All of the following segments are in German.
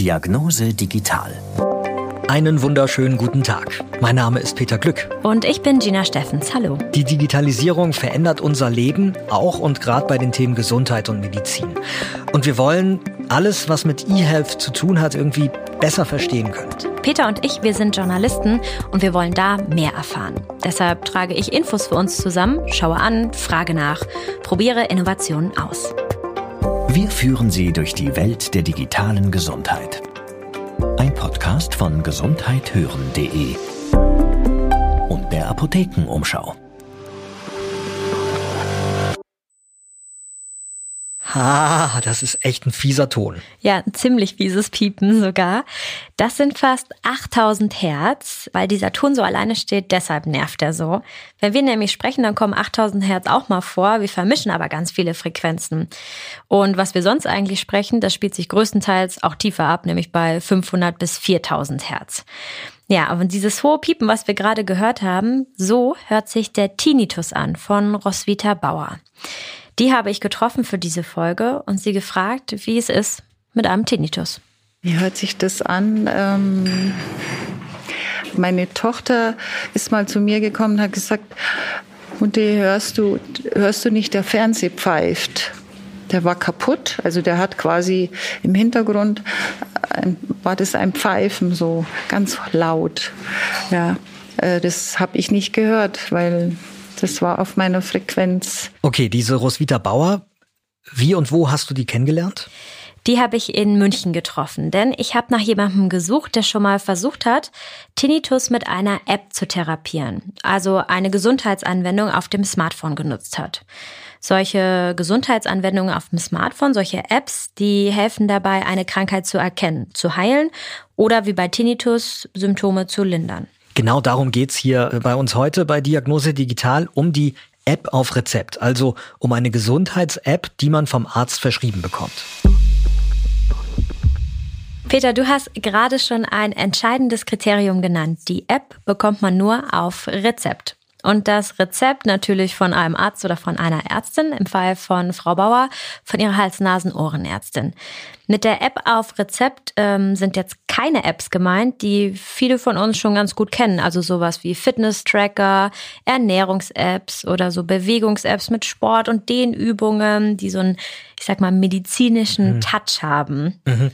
Diagnose Digital. Einen wunderschönen guten Tag. Mein Name ist Peter Glück. Und ich bin Gina Steffens. Hallo. Die Digitalisierung verändert unser Leben, auch und gerade bei den Themen Gesundheit und Medizin. Und wir wollen alles, was mit eHealth zu tun hat, irgendwie besser verstehen können. Peter und ich, wir sind Journalisten und wir wollen da mehr erfahren. Deshalb trage ich Infos für uns zusammen, schaue an, frage nach, probiere Innovationen aus. Wir führen Sie durch die Welt der digitalen Gesundheit. Ein Podcast von gesundheithören.de und der Apothekenumschau. Ha, das ist echt ein fieser Ton. Ja, ein ziemlich fieses Piepen sogar. Das sind fast 8000 Hertz, weil dieser Ton so alleine steht, deshalb nervt er so. Wenn wir nämlich sprechen, dann kommen 8000 Hertz auch mal vor. Wir vermischen aber ganz viele Frequenzen. Und was wir sonst eigentlich sprechen, das spielt sich größtenteils auch tiefer ab, nämlich bei 500 bis 4000 Hertz. Ja, aber dieses hohe Piepen, was wir gerade gehört haben, so hört sich der Tinnitus an von Roswitha Bauer. Die habe ich getroffen für diese Folge und sie gefragt, wie es ist mit einem Tinnitus. Wie hört sich das an? Ähm, meine Tochter ist mal zu mir gekommen und hat gesagt, Mutti, hörst du, hörst du nicht, der Fernseher pfeift? Der war kaputt, also der hat quasi im Hintergrund ein, war das ein Pfeifen so ganz laut. Ja, äh, das habe ich nicht gehört, weil das war auf meiner Frequenz. Okay, diese Roswitha Bauer, wie und wo hast du die kennengelernt? Die habe ich in München getroffen, denn ich habe nach jemandem gesucht, der schon mal versucht hat, Tinnitus mit einer App zu therapieren, also eine Gesundheitsanwendung auf dem Smartphone genutzt hat. Solche Gesundheitsanwendungen auf dem Smartphone, solche Apps, die helfen dabei, eine Krankheit zu erkennen, zu heilen oder wie bei Tinnitus Symptome zu lindern. Genau darum geht's hier bei uns heute bei Diagnose Digital um die App auf Rezept, also um eine Gesundheits-App, die man vom Arzt verschrieben bekommt. Peter, du hast gerade schon ein entscheidendes Kriterium genannt. Die App bekommt man nur auf Rezept. Und das Rezept natürlich von einem Arzt oder von einer Ärztin, im Fall von Frau Bauer, von ihrer Hals-Nasen-Ohrenärztin. Mit der App auf Rezept ähm, sind jetzt keine Apps gemeint, die viele von uns schon ganz gut kennen. Also sowas wie Fitness-Tracker, Ernährungs-Apps oder so Bewegungs-Apps mit Sport- und Dehnübungen, die so einen, ich sag mal, medizinischen mhm. Touch haben. Mhm.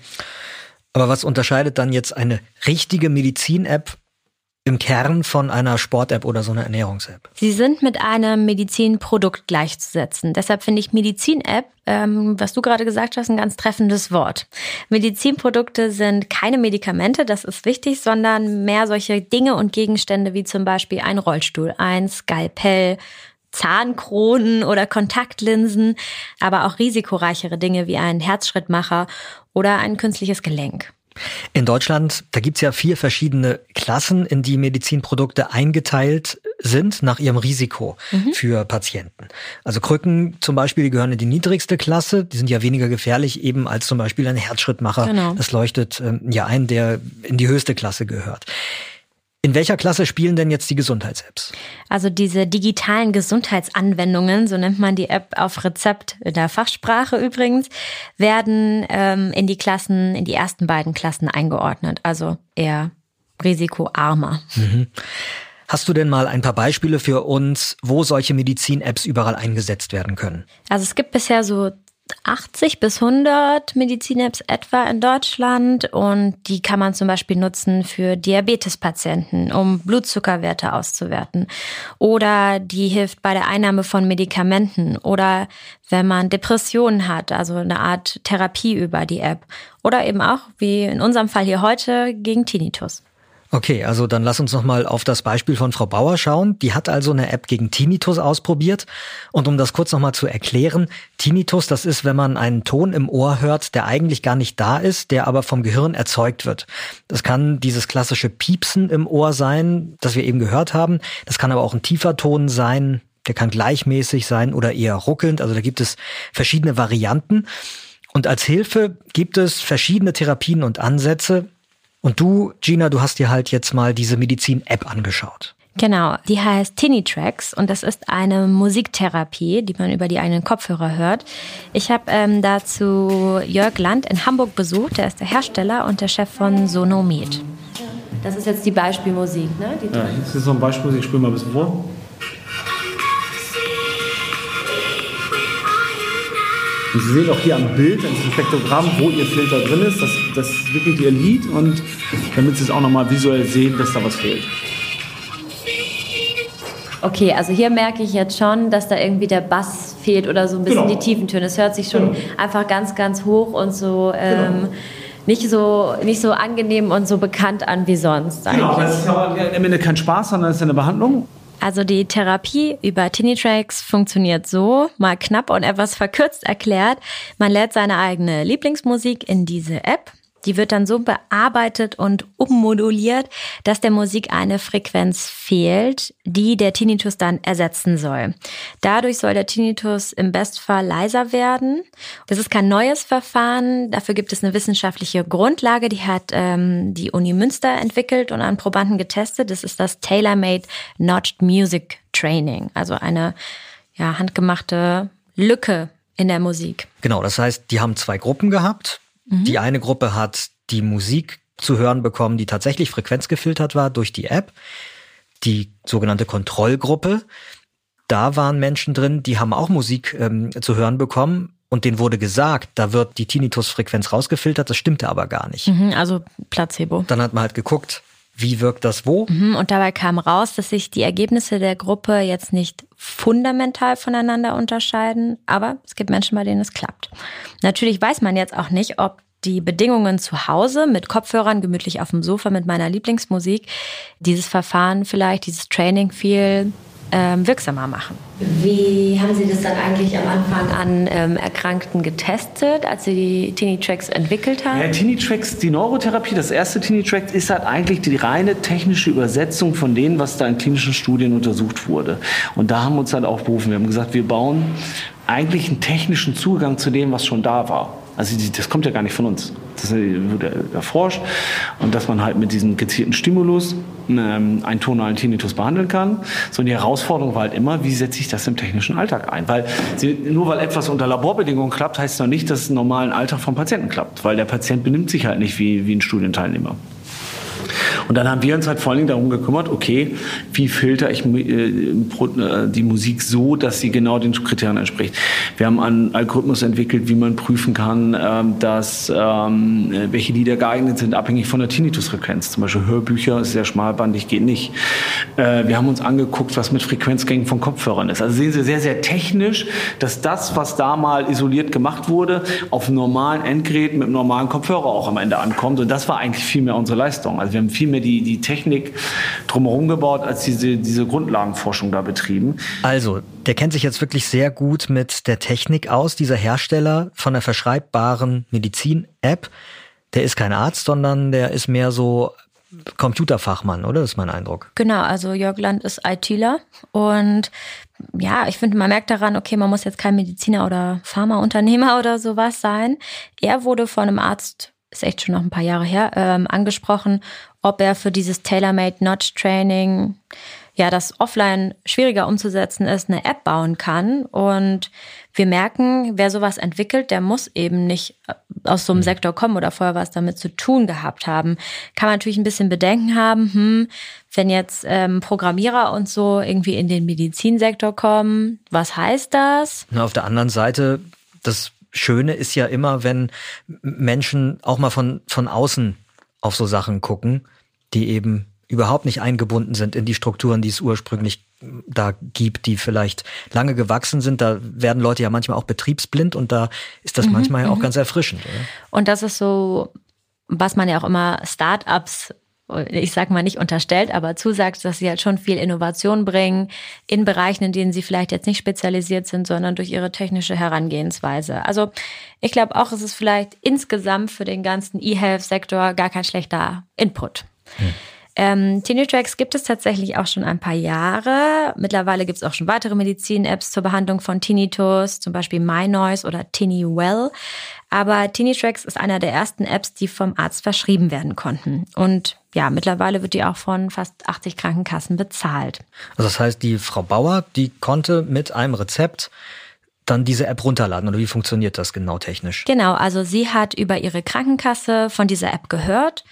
Aber was unterscheidet dann jetzt eine richtige Medizin-App im Kern von einer Sport-App oder so einer Ernährungs-App? Sie sind mit einem Medizinprodukt gleichzusetzen. Deshalb finde ich Medizin-App, ähm, was du gerade gesagt hast, ein ganz treffendes Wort. Medizinprodukte sind keine Medikamente, das ist wichtig, sondern mehr solche Dinge und Gegenstände wie zum Beispiel ein Rollstuhl, ein Skalpell, Zahnkronen oder Kontaktlinsen, aber auch risikoreichere Dinge wie ein Herzschrittmacher oder ein künstliches Gelenk. In Deutschland, da gibt's ja vier verschiedene Klassen, in die Medizinprodukte eingeteilt sind nach ihrem Risiko mhm. für Patienten. Also Krücken zum Beispiel, die gehören in die niedrigste Klasse, die sind ja weniger gefährlich eben als zum Beispiel ein Herzschrittmacher. Genau. Das leuchtet ähm, ja ein, der in die höchste Klasse gehört. In welcher Klasse spielen denn jetzt die Gesundheits-Apps? Also diese digitalen Gesundheitsanwendungen, so nennt man die App auf Rezept in der Fachsprache übrigens, werden ähm, in die Klassen, in die ersten beiden Klassen eingeordnet, also eher risikoarmer. Mhm. Hast du denn mal ein paar Beispiele für uns, wo solche Medizin-Apps überall eingesetzt werden können? Also es gibt bisher so 80 bis 100 Medizin-Apps etwa in Deutschland. Und die kann man zum Beispiel nutzen für Diabetespatienten, um Blutzuckerwerte auszuwerten. Oder die hilft bei der Einnahme von Medikamenten. Oder wenn man Depressionen hat, also eine Art Therapie über die App. Oder eben auch, wie in unserem Fall hier heute, gegen Tinnitus. Okay, also dann lass uns noch mal auf das Beispiel von Frau Bauer schauen. Die hat also eine App gegen Tinnitus ausprobiert. Und um das kurz noch mal zu erklären, Tinnitus, das ist, wenn man einen Ton im Ohr hört, der eigentlich gar nicht da ist, der aber vom Gehirn erzeugt wird. Das kann dieses klassische Piepsen im Ohr sein, das wir eben gehört haben. Das kann aber auch ein tiefer Ton sein. Der kann gleichmäßig sein oder eher ruckelnd. Also da gibt es verschiedene Varianten. Und als Hilfe gibt es verschiedene Therapien und Ansätze. Und du, Gina, du hast dir halt jetzt mal diese Medizin-App angeschaut. Genau, die heißt Tini Tracks und das ist eine Musiktherapie, die man über die eigenen Kopfhörer hört. Ich habe ähm, dazu Jörg Land in Hamburg besucht, der ist der Hersteller und der Chef von Sonomed. Das ist jetzt die Beispielmusik, ne? Die ja, das ist so ein Beispielmusik, ich spiele mal ein bisschen vor. Sie sehen auch hier am Bild, ein Spektrogramm, wo Ihr Filter drin ist. Das, das ist wirklich Ihr Lied und damit Sie es auch nochmal visuell sehen, dass da was fehlt. Okay, also hier merke ich jetzt schon, dass da irgendwie der Bass fehlt oder so ein bisschen genau. die Tiefen Es hört sich schon genau. einfach ganz, ganz hoch und so. Ähm, genau. Nicht so, nicht so angenehm und so bekannt an wie sonst. Genau, aber es ist ja am Ende kein Spaß, sondern es ist eine Behandlung. Also die Therapie über Tinitracks funktioniert so, mal knapp und etwas verkürzt erklärt. Man lädt seine eigene Lieblingsmusik in diese App die wird dann so bearbeitet und ummoduliert, dass der Musik eine Frequenz fehlt, die der Tinnitus dann ersetzen soll. Dadurch soll der Tinnitus im Bestfall leiser werden. Das ist kein neues Verfahren. Dafür gibt es eine wissenschaftliche Grundlage, die hat ähm, die Uni Münster entwickelt und an Probanden getestet. Das ist das Tailor-Made Notched Music Training, also eine ja, handgemachte Lücke in der Musik. Genau, das heißt, die haben zwei Gruppen gehabt. Mhm. Die eine Gruppe hat die Musik zu hören bekommen, die tatsächlich frequenzgefiltert war durch die App. Die sogenannte Kontrollgruppe, da waren Menschen drin, die haben auch Musik ähm, zu hören bekommen und denen wurde gesagt, da wird die Tinnitus-Frequenz rausgefiltert, das stimmte aber gar nicht. Mhm, also Placebo. Dann hat man halt geguckt, wie wirkt das wo? Mhm, und dabei kam raus, dass sich die Ergebnisse der Gruppe jetzt nicht fundamental voneinander unterscheiden, aber es gibt Menschen, bei denen es klappt. Natürlich weiß man jetzt auch nicht, ob die Bedingungen zu Hause mit Kopfhörern gemütlich auf dem Sofa mit meiner Lieblingsmusik dieses Verfahren vielleicht, dieses Training viel ähm, wirksamer machen. Wie haben Sie das dann eigentlich am Anfang an ähm, Erkrankten getestet, als Sie die Tini-Tracks entwickelt haben? Ja, Tini-Tracks, die Neurotherapie, das erste Tini-Track ist halt eigentlich die reine technische Übersetzung von dem, was da in klinischen Studien untersucht wurde. Und da haben wir uns halt auch berufen. Wir haben gesagt, wir bauen eigentlich einen technischen Zugang zu dem, was schon da war. Also das kommt ja gar nicht von uns. Das wurde erforscht und dass man halt mit diesem gezielten Stimulus ähm, einen tonalen Tinnitus behandeln kann. So die Herausforderung war halt immer, wie setze ich das im technischen Alltag ein? Weil sie, nur weil etwas unter Laborbedingungen klappt, heißt noch nicht, dass es im normalen Alltag vom Patienten klappt, weil der Patient benimmt sich halt nicht wie, wie ein Studienteilnehmer. Und dann haben wir uns halt vor allen Dingen darum gekümmert, okay, wie filter ich äh, äh, die Musik so, dass sie genau den Kriterien entspricht. Wir haben einen Algorithmus entwickelt, wie man prüfen kann, ähm, dass ähm, welche Lieder geeignet sind, abhängig von der Tinnitusfrequenz. Zum Beispiel Hörbücher ist sehr schmalbandig, geht nicht. Äh, wir haben uns angeguckt, was mit Frequenzgängen von Kopfhörern ist. Also sehen Sie sehr, sehr technisch, dass das, was da mal isoliert gemacht wurde, auf normalen Endgerät mit normalen Kopfhörer auch am Ende ankommt. Und das war eigentlich viel mehr unsere Leistung. Also wir haben viel mehr die, die Technik drumherum gebaut, als diese, diese Grundlagenforschung da betrieben. Also, der kennt sich jetzt wirklich sehr gut mit der Technik aus, dieser Hersteller von der verschreibbaren Medizin-App. Der ist kein Arzt, sondern der ist mehr so Computerfachmann, oder? Das ist mein Eindruck. Genau, also Jörg Land ist ITler und ja, ich finde, man merkt daran, okay, man muss jetzt kein Mediziner oder Pharmaunternehmer oder sowas sein. Er wurde von einem Arzt ist echt schon noch ein paar Jahre her, ähm, angesprochen, ob er für dieses Tailor-Made Notch Training, ja, das offline schwieriger umzusetzen ist, eine App bauen kann. Und wir merken, wer sowas entwickelt, der muss eben nicht äh, aus so einem mhm. Sektor kommen oder vorher was damit zu tun gehabt haben. Kann man natürlich ein bisschen Bedenken haben, hm, wenn jetzt ähm, Programmierer und so irgendwie in den Medizinsektor kommen, was heißt das? Na, auf der anderen Seite, das Schöne ist ja immer, wenn Menschen auch mal von, von außen auf so Sachen gucken, die eben überhaupt nicht eingebunden sind in die Strukturen, die es ursprünglich da gibt, die vielleicht lange gewachsen sind. Da werden Leute ja manchmal auch betriebsblind und da ist das mhm, manchmal ja auch mhm. ganz erfrischend. Oder? Und das ist so, was man ja auch immer Startups ich sag mal nicht unterstellt, aber zusagt, dass sie halt schon viel Innovation bringen in Bereichen, in denen sie vielleicht jetzt nicht spezialisiert sind, sondern durch ihre technische Herangehensweise. Also ich glaube auch, es ist vielleicht insgesamt für den ganzen E-Health-Sektor gar kein schlechter Input. Hm. Ähm, Tinitracks gibt es tatsächlich auch schon ein paar Jahre. Mittlerweile gibt es auch schon weitere Medizin-Apps zur Behandlung von Tinnitus, zum Beispiel MyNoise oder TiniWell. Aber Tinitracks ist einer der ersten Apps, die vom Arzt verschrieben werden konnten. Und ja, mittlerweile wird die auch von fast 80 Krankenkassen bezahlt. Also das heißt, die Frau Bauer, die konnte mit einem Rezept dann diese App runterladen oder wie funktioniert das genau technisch? Genau, also sie hat über ihre Krankenkasse von dieser App gehört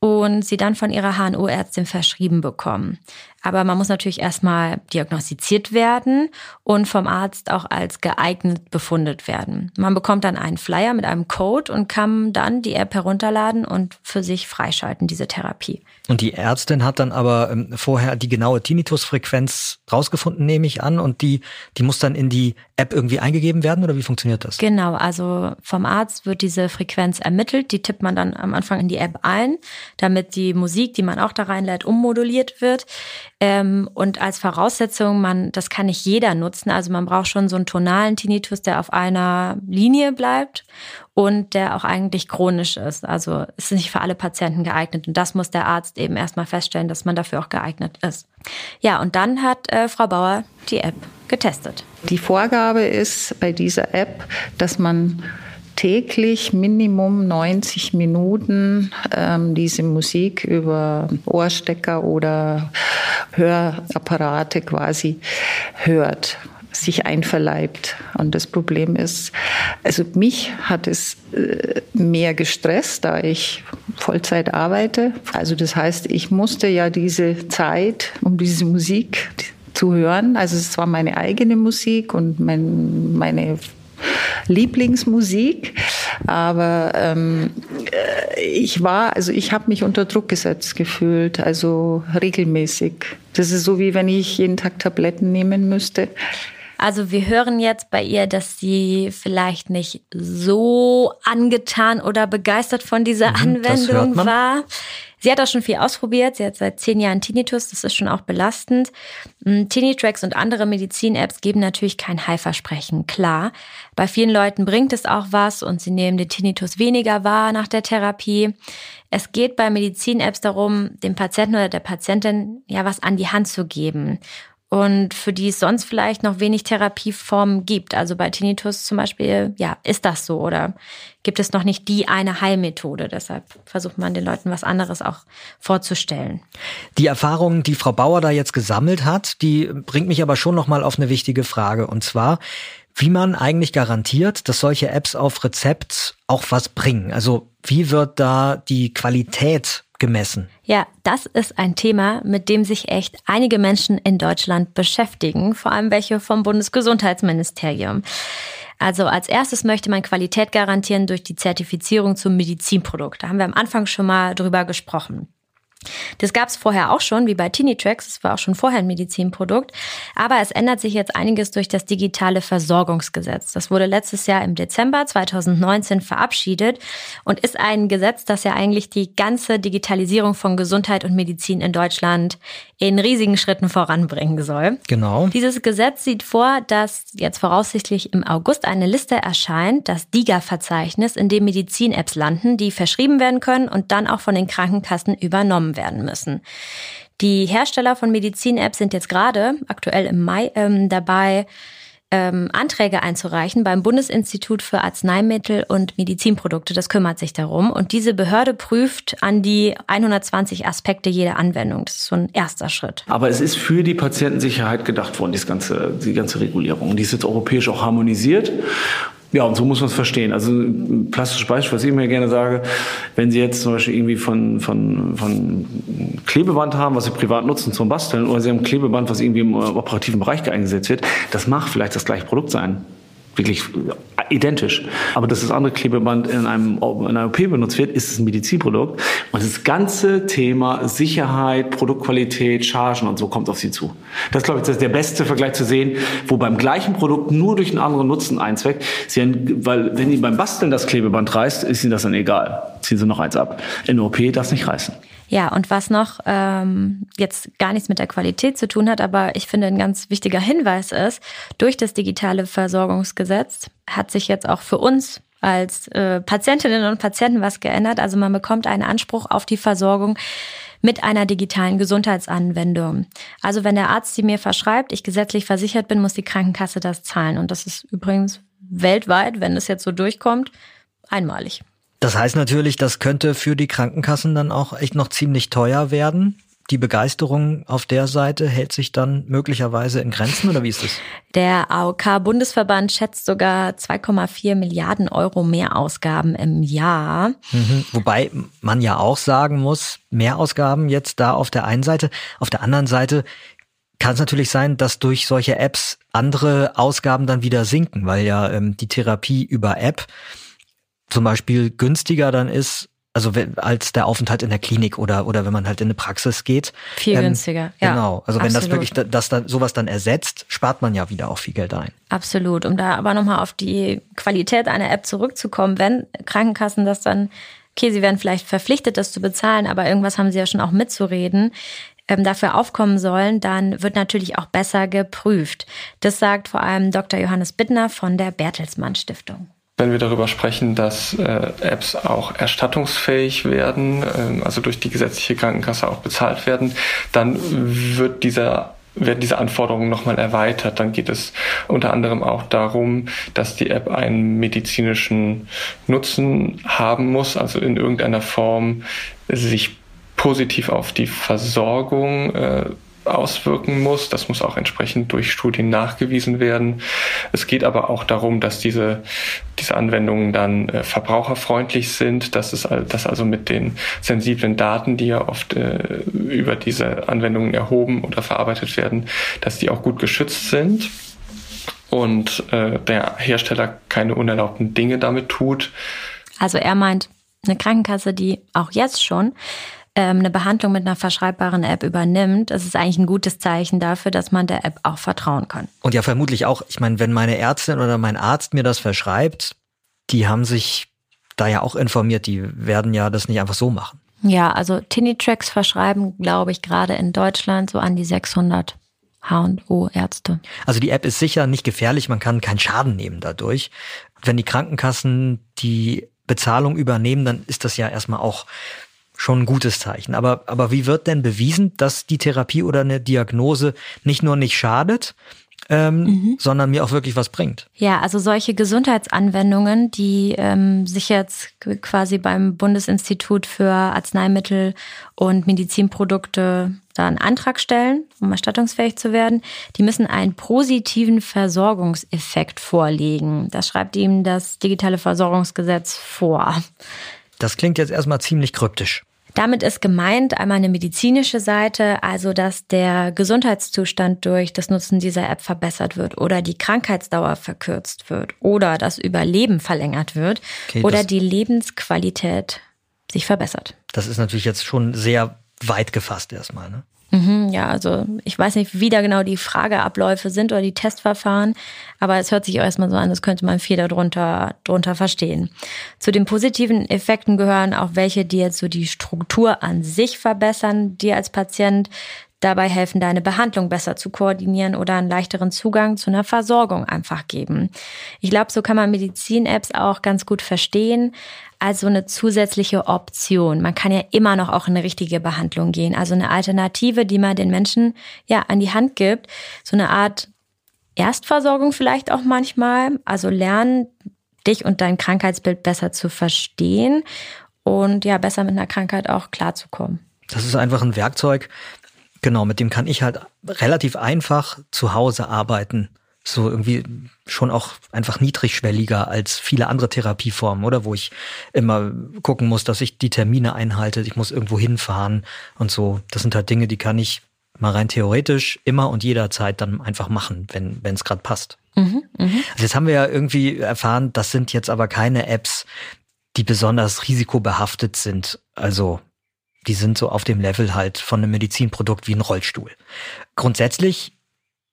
und sie dann von ihrer HNO-Ärztin verschrieben bekommen. Aber man muss natürlich erstmal diagnostiziert werden und vom Arzt auch als geeignet befundet werden. Man bekommt dann einen Flyer mit einem Code und kann dann die App herunterladen und für sich freischalten, diese Therapie. Und die Ärztin hat dann aber ähm, vorher die genaue Tinnitusfrequenz rausgefunden, nehme ich an, und die, die muss dann in die App irgendwie eingegeben werden oder wie funktioniert das? Genau, also vom Arzt wird diese Frequenz ermittelt, die tippt man dann am Anfang in die App ein, damit die Musik, die man auch da reinlädt, ummoduliert wird. Ähm, und als Voraussetzung, man, das kann nicht jeder nutzen. Also man braucht schon so einen tonalen Tinnitus, der auf einer Linie bleibt und der auch eigentlich chronisch ist. Also ist nicht für alle Patienten geeignet. Und das muss der Arzt eben erstmal feststellen, dass man dafür auch geeignet ist. Ja, und dann hat äh, Frau Bauer die App getestet. Die Vorgabe ist bei dieser App, dass man täglich Minimum 90 Minuten ähm, diese Musik über Ohrstecker oder Hörapparate quasi hört sich einverleibt. Und das Problem ist, also mich hat es äh, mehr gestresst, da ich Vollzeit arbeite. Also das heißt, ich musste ja diese Zeit, um diese Musik zu hören, also es war meine eigene Musik und mein, meine Lieblingsmusik, aber ähm, äh, ich war, also ich habe mich unter Druck gesetzt gefühlt, also regelmäßig. Das ist so wie wenn ich jeden Tag Tabletten nehmen müsste. Also wir hören jetzt bei ihr, dass sie vielleicht nicht so angetan oder begeistert von dieser mhm, Anwendung war. Sie hat auch schon viel ausprobiert. Sie hat seit zehn Jahren Tinnitus. Das ist schon auch belastend. Mm, Tinnitracks und andere Medizin-Apps geben natürlich kein Heilversprechen. Klar. Bei vielen Leuten bringt es auch was und sie nehmen den Tinnitus weniger wahr nach der Therapie. Es geht bei Medizin-Apps darum, dem Patienten oder der Patientin ja was an die Hand zu geben und für die es sonst vielleicht noch wenig Therapieformen gibt. Also bei Tinnitus zum Beispiel, ja, ist das so oder gibt es noch nicht die eine Heilmethode. Deshalb versucht man den Leuten was anderes auch vorzustellen. Die Erfahrungen, die Frau Bauer da jetzt gesammelt hat, die bringt mich aber schon noch mal auf eine wichtige Frage und zwar, wie man eigentlich garantiert, dass solche Apps auf Rezept auch was bringen. Also wie wird da die Qualität gemessen? Ja, das ist ein Thema, mit dem sich echt einige Menschen in Deutschland beschäftigen, vor allem welche vom Bundesgesundheitsministerium. Also als erstes möchte man Qualität garantieren durch die Zertifizierung zum Medizinprodukt. Da haben wir am Anfang schon mal drüber gesprochen. Das gab es vorher auch schon, wie bei Tinitrax. Das war auch schon vorher ein Medizinprodukt. Aber es ändert sich jetzt einiges durch das digitale Versorgungsgesetz. Das wurde letztes Jahr im Dezember 2019 verabschiedet und ist ein Gesetz, das ja eigentlich die ganze Digitalisierung von Gesundheit und Medizin in Deutschland in riesigen Schritten voranbringen soll. Genau. Dieses Gesetz sieht vor, dass jetzt voraussichtlich im August eine Liste erscheint, das DIGA-Verzeichnis, in dem Medizin-Apps landen, die verschrieben werden können und dann auch von den Krankenkassen übernommen übernommen werden müssen. Die Hersteller von Medizin-Apps sind jetzt gerade aktuell im Mai ähm, dabei, ähm, Anträge einzureichen beim Bundesinstitut für Arzneimittel und Medizinprodukte. Das kümmert sich darum. Und diese Behörde prüft an die 120 Aspekte jeder Anwendung. Das ist so ein erster Schritt. Aber es ist für die Patientensicherheit gedacht worden, das ganze, die ganze Regulierung. Die ist jetzt europäisch auch harmonisiert. Ja, und so muss man es verstehen. Also plastisches Beispiel, was ich immer gerne sage, wenn Sie jetzt zum Beispiel irgendwie von, von, von Klebeband haben, was Sie privat nutzen zum Basteln, oder Sie haben Klebeband, was irgendwie im operativen Bereich eingesetzt wird, das mag vielleicht das gleiche Produkt sein wirklich identisch. Aber dass das andere Klebeband in, einem, in einer OP benutzt wird, ist es ein Medizinprodukt. Und das ganze Thema Sicherheit, Produktqualität, Chargen und so kommt auf Sie zu. Das glaube ich, das ist der beste Vergleich zu sehen, wo beim gleichen Produkt nur durch einen anderen Nutzen einzweckt. Sie haben, weil wenn Ihnen beim Basteln das Klebeband reißt, ist Ihnen das dann egal. Ziehen Sie noch eins ab. In OP darf es nicht reißen. Ja, und was noch ähm, jetzt gar nichts mit der Qualität zu tun hat, aber ich finde ein ganz wichtiger Hinweis ist, durch das digitale Versorgungsgesetz hat sich jetzt auch für uns als äh, Patientinnen und Patienten was geändert. Also man bekommt einen Anspruch auf die Versorgung mit einer digitalen Gesundheitsanwendung. Also wenn der Arzt sie mir verschreibt, ich gesetzlich versichert bin, muss die Krankenkasse das zahlen. Und das ist übrigens weltweit, wenn es jetzt so durchkommt, einmalig. Das heißt natürlich, das könnte für die Krankenkassen dann auch echt noch ziemlich teuer werden die Begeisterung auf der Seite hält sich dann möglicherweise in Grenzen oder wie ist es? Der AOK-Bundesverband schätzt sogar 2,4 Milliarden Euro Mehrausgaben im Jahr. Mhm. Wobei man ja auch sagen muss, Mehrausgaben jetzt da auf der einen Seite. Auf der anderen Seite kann es natürlich sein, dass durch solche Apps andere Ausgaben dann wieder sinken, weil ja ähm, die Therapie über App zum Beispiel günstiger dann ist also als der Aufenthalt in der Klinik oder oder wenn man halt in eine Praxis geht. Viel ähm, günstiger, ja. Genau. Also wenn das wirklich das dann sowas dann ersetzt, spart man ja wieder auch viel Geld ein. Absolut. Um da aber nochmal auf die Qualität einer App zurückzukommen, wenn Krankenkassen das dann, okay, sie werden vielleicht verpflichtet, das zu bezahlen, aber irgendwas haben sie ja schon auch mitzureden ähm, dafür aufkommen sollen, dann wird natürlich auch besser geprüft. Das sagt vor allem Dr. Johannes Bittner von der Bertelsmann Stiftung wenn wir darüber sprechen, dass äh, Apps auch erstattungsfähig werden, äh, also durch die gesetzliche Krankenkasse auch bezahlt werden, dann wird dieser werden diese Anforderungen nochmal erweitert. Dann geht es unter anderem auch darum, dass die App einen medizinischen Nutzen haben muss, also in irgendeiner Form sich positiv auf die Versorgung äh, auswirken muss. Das muss auch entsprechend durch Studien nachgewiesen werden. Es geht aber auch darum, dass diese, diese Anwendungen dann äh, verbraucherfreundlich sind, dass es dass also mit den sensiblen Daten, die ja oft äh, über diese Anwendungen erhoben oder verarbeitet werden, dass die auch gut geschützt sind und äh, der Hersteller keine unerlaubten Dinge damit tut. Also er meint eine Krankenkasse, die auch jetzt schon ähm, eine Behandlung mit einer verschreibbaren App übernimmt, das ist eigentlich ein gutes Zeichen dafür, dass man der App auch vertrauen kann. Und ja, vermutlich auch, ich meine, wenn meine Ärztin oder mein Arzt mir das verschreibt, die haben sich da ja auch informiert, die werden ja das nicht einfach so machen. Ja, also Tinitracks verschreiben, glaube ich, gerade in Deutschland so an die 600 H&O-Ärzte. Also die App ist sicher nicht gefährlich, man kann keinen Schaden nehmen dadurch. Wenn die Krankenkassen die Bezahlung übernehmen, dann ist das ja erstmal auch schon ein gutes Zeichen. Aber, aber wie wird denn bewiesen, dass die Therapie oder eine Diagnose nicht nur nicht schadet, ähm, mhm. sondern mir auch wirklich was bringt. Ja, also solche Gesundheitsanwendungen, die ähm, sich jetzt quasi beim Bundesinstitut für Arzneimittel und Medizinprodukte da einen Antrag stellen, um erstattungsfähig zu werden, die müssen einen positiven Versorgungseffekt vorlegen. Das schreibt ihm das digitale Versorgungsgesetz vor. Das klingt jetzt erstmal ziemlich kryptisch. Damit ist gemeint einmal eine medizinische Seite, also dass der Gesundheitszustand durch das Nutzen dieser App verbessert wird oder die Krankheitsdauer verkürzt wird oder das Überleben verlängert wird okay, oder die Lebensqualität sich verbessert. Das ist natürlich jetzt schon sehr weit gefasst erstmal. Ne? Mhm, ja, also ich weiß nicht, wie da genau die Frageabläufe sind oder die Testverfahren, aber es hört sich erstmal so an, als könnte man viel darunter drunter verstehen. Zu den positiven Effekten gehören auch welche, die jetzt so die Struktur an sich verbessern, dir als Patient dabei helfen, deine Behandlung besser zu koordinieren oder einen leichteren Zugang zu einer Versorgung einfach geben. Ich glaube, so kann man Medizin-Apps auch ganz gut verstehen als so eine zusätzliche Option. Man kann ja immer noch auch in eine richtige Behandlung gehen. Also eine Alternative, die man den Menschen ja an die Hand gibt. So eine Art Erstversorgung vielleicht auch manchmal. Also lernen, dich und dein Krankheitsbild besser zu verstehen und ja, besser mit einer Krankheit auch klarzukommen. Das ist einfach ein Werkzeug, Genau, mit dem kann ich halt relativ einfach zu Hause arbeiten. So irgendwie schon auch einfach niedrigschwelliger als viele andere Therapieformen, oder? Wo ich immer gucken muss, dass ich die Termine einhalte, ich muss irgendwo hinfahren und so. Das sind halt Dinge, die kann ich mal rein theoretisch immer und jederzeit dann einfach machen, wenn es gerade passt. Mhm, mh. Also jetzt haben wir ja irgendwie erfahren, das sind jetzt aber keine Apps, die besonders risikobehaftet sind. Also die sind so auf dem Level halt von einem Medizinprodukt wie ein Rollstuhl. Grundsätzlich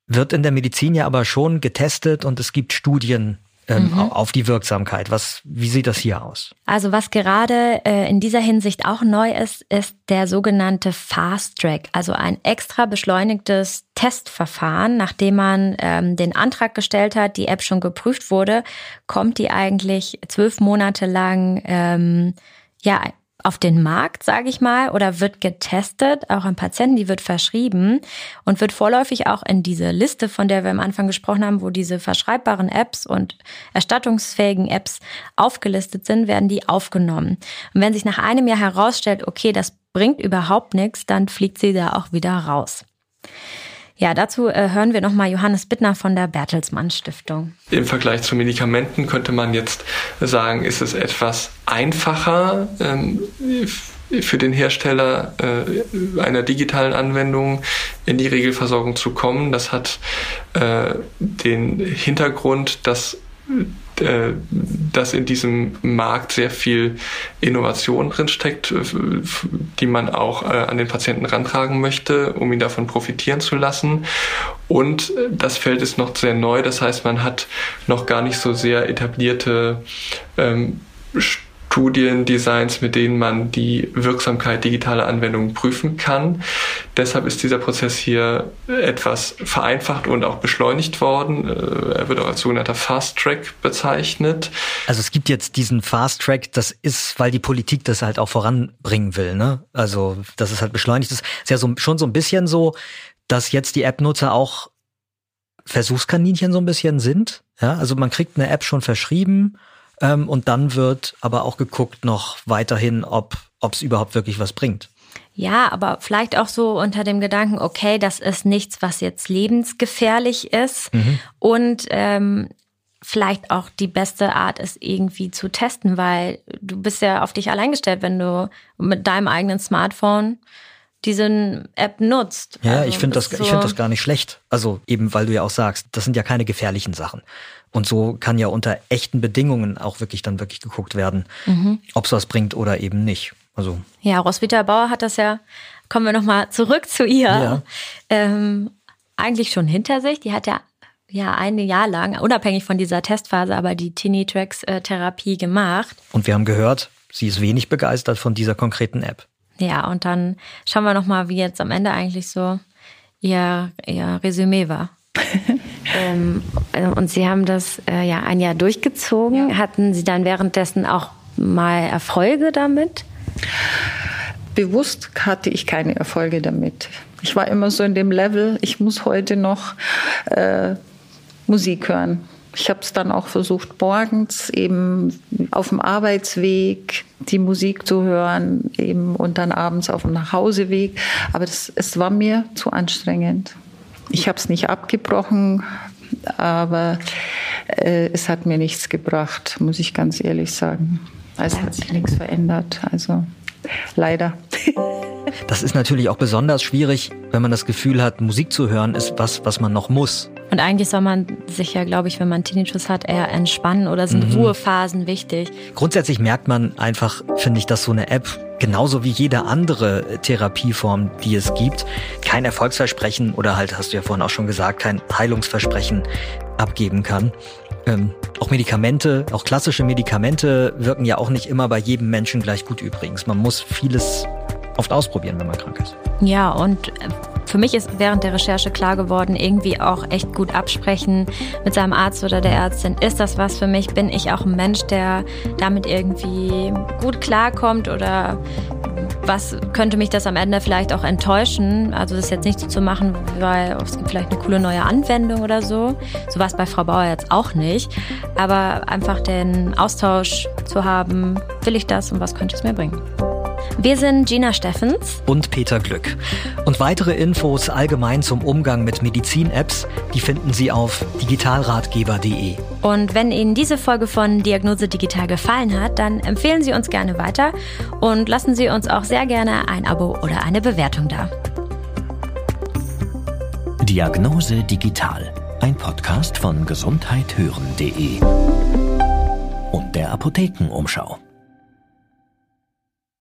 wird in der Medizin ja aber schon getestet und es gibt Studien ähm, mhm. auf die Wirksamkeit. Was, wie sieht das hier aus? Also was gerade äh, in dieser Hinsicht auch neu ist, ist der sogenannte Fast Track, also ein extra beschleunigtes Testverfahren, nachdem man ähm, den Antrag gestellt hat, die App schon geprüft wurde, kommt die eigentlich zwölf Monate lang ähm, ja auf den Markt, sage ich mal, oder wird getestet, auch an Patienten, die wird verschrieben und wird vorläufig auch in diese Liste, von der wir am Anfang gesprochen haben, wo diese verschreibbaren Apps und erstattungsfähigen Apps aufgelistet sind, werden die aufgenommen. Und wenn sich nach einem Jahr herausstellt, okay, das bringt überhaupt nichts, dann fliegt sie da auch wieder raus. Ja, dazu äh, hören wir nochmal Johannes Bittner von der Bertelsmann Stiftung. Im Vergleich zu Medikamenten könnte man jetzt sagen, ist es etwas einfacher ähm, für den Hersteller äh, einer digitalen Anwendung in die Regelversorgung zu kommen. Das hat äh, den Hintergrund, dass dass in diesem Markt sehr viel Innovation drinsteckt, äh, die man auch äh, an den Patienten rantragen möchte, um ihn davon profitieren zu lassen. Und das Feld ist noch sehr neu, das heißt, man hat noch gar nicht so sehr etablierte ähm, Studiendesigns, mit denen man die Wirksamkeit digitaler Anwendungen prüfen kann. Deshalb ist dieser Prozess hier etwas vereinfacht und auch beschleunigt worden. Äh, er wird auch als sogenannter Fast Track bezeichnet. Also es gibt jetzt diesen Fast Track, das ist, weil die Politik das halt auch voranbringen will. Ne? Also dass es halt beschleunigt ist. Ist ja so, schon so ein bisschen so, dass jetzt die App-Nutzer auch Versuchskaninchen so ein bisschen sind. Ja, also man kriegt eine App schon verschrieben ähm, und dann wird aber auch geguckt noch weiterhin, ob es überhaupt wirklich was bringt. Ja, aber vielleicht auch so unter dem Gedanken, okay, das ist nichts, was jetzt lebensgefährlich ist mhm. und ähm, vielleicht auch die beste Art ist, irgendwie zu testen, weil du bist ja auf dich allein gestellt, wenn du mit deinem eigenen Smartphone diese App nutzt. Ja, also, ich finde das, so ich finde das gar nicht schlecht. Also eben, weil du ja auch sagst, das sind ja keine gefährlichen Sachen. Und so kann ja unter echten Bedingungen auch wirklich dann wirklich geguckt werden, mhm. ob es was bringt oder eben nicht. Also ja, Roswitha Bauer hat das ja. Kommen wir noch mal zurück zu ihr. Ja. Ähm, eigentlich schon hinter sich. Die hat ja ja ein Jahr lang unabhängig von dieser Testphase aber die Tinitrax-Therapie gemacht. Und wir haben gehört, sie ist wenig begeistert von dieser konkreten App. Ja, und dann schauen wir noch mal, wie jetzt am Ende eigentlich so ihr, ihr Resümee war. ähm, und Sie haben das äh, ja ein Jahr durchgezogen. Ja. Hatten Sie dann währenddessen auch mal Erfolge damit? Bewusst hatte ich keine Erfolge damit. Ich war immer so in dem Level, ich muss heute noch äh, Musik hören. Ich habe es dann auch versucht, morgens eben auf dem Arbeitsweg die Musik zu hören eben und dann abends auf dem Nachhauseweg. Aber das, es war mir zu anstrengend. Ich habe es nicht abgebrochen, aber äh, es hat mir nichts gebracht, muss ich ganz ehrlich sagen. Es hat sich nichts verändert. Also leider. Das ist natürlich auch besonders schwierig, wenn man das Gefühl hat, Musik zu hören ist was, was man noch muss. Und eigentlich soll man sich ja, glaube ich, wenn man Tinnitus hat, eher entspannen oder sind mhm. Ruhephasen wichtig. Grundsätzlich merkt man einfach, finde ich, dass so eine App genauso wie jede andere Therapieform, die es gibt, kein Erfolgsversprechen oder halt, hast du ja vorhin auch schon gesagt, kein Heilungsversprechen abgeben kann. Ähm, auch Medikamente, auch klassische Medikamente wirken ja auch nicht immer bei jedem Menschen gleich gut übrigens. Man muss vieles oft ausprobieren, wenn man krank ist. Ja, und für mich ist während der Recherche klar geworden, irgendwie auch echt gut absprechen mit seinem Arzt oder der Ärztin. Ist das was für mich? Bin ich auch ein Mensch, der damit irgendwie gut klarkommt oder was könnte mich das am Ende vielleicht auch enttäuschen? Also das jetzt nicht so zu machen, weil es gibt vielleicht eine coole neue Anwendung oder so. So war es bei Frau Bauer jetzt auch nicht. Aber einfach den Austausch zu haben, will ich das und was könnte es mir bringen? Wir sind Gina Steffens und Peter Glück. Und weitere Infos allgemein zum Umgang mit Medizin-Apps, die finden Sie auf digitalratgeber.de. Und wenn Ihnen diese Folge von Diagnose Digital gefallen hat, dann empfehlen Sie uns gerne weiter und lassen Sie uns auch sehr gerne ein Abo oder eine Bewertung da. Diagnose Digital, ein Podcast von gesundheithören.de und der Apothekenumschau.